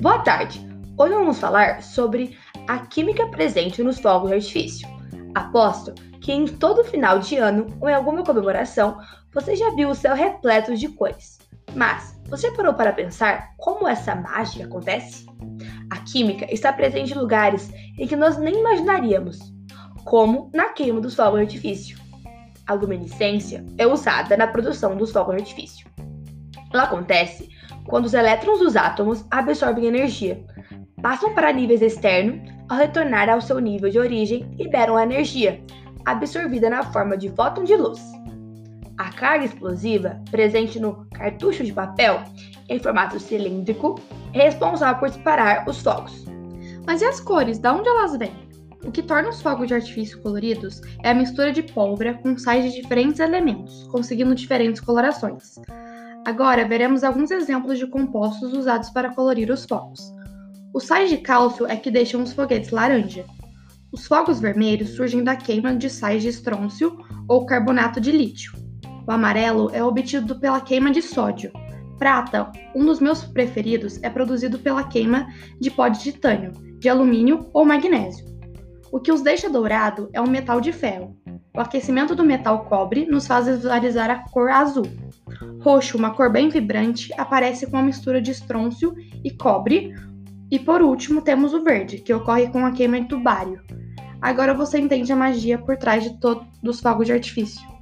Boa tarde! Hoje vamos falar sobre a química presente nos fogos de artifício. Aposto que em todo final de ano ou em alguma comemoração você já viu o céu repleto de cores. Mas você parou para pensar como essa mágica acontece? A química está presente em lugares em que nós nem imaginaríamos, como na queima dos fogos de artifício. A luminescência é usada na produção dos fogos de artifício. Ela acontece quando os elétrons dos átomos absorvem energia, passam para níveis externos, ao retornar ao seu nível de origem, liberam a energia, absorvida na forma de fóton de luz. A carga explosiva, presente no cartucho de papel, em formato cilíndrico, é responsável por disparar os fogos. Mas e as cores? De onde elas vêm? O que torna os fogos de artifício coloridos é a mistura de pólvora com sais de diferentes elementos, conseguindo diferentes colorações. Agora veremos alguns exemplos de compostos usados para colorir os fogos. Os sais de cálcio é que deixam os foguetes laranja. Os fogos vermelhos surgem da queima de sais de estrôncio ou carbonato de lítio. O amarelo é obtido pela queima de sódio. Prata, um dos meus preferidos, é produzido pela queima de pó de titânio, de alumínio ou magnésio. O que os deixa dourado é o metal de ferro. O aquecimento do metal cobre nos faz visualizar a cor azul. Roxo, uma cor bem vibrante, aparece com a mistura de estrôncio e cobre. E por último, temos o verde, que ocorre com a queima de tubário. Agora você entende a magia por trás de todos os fogos de artifício.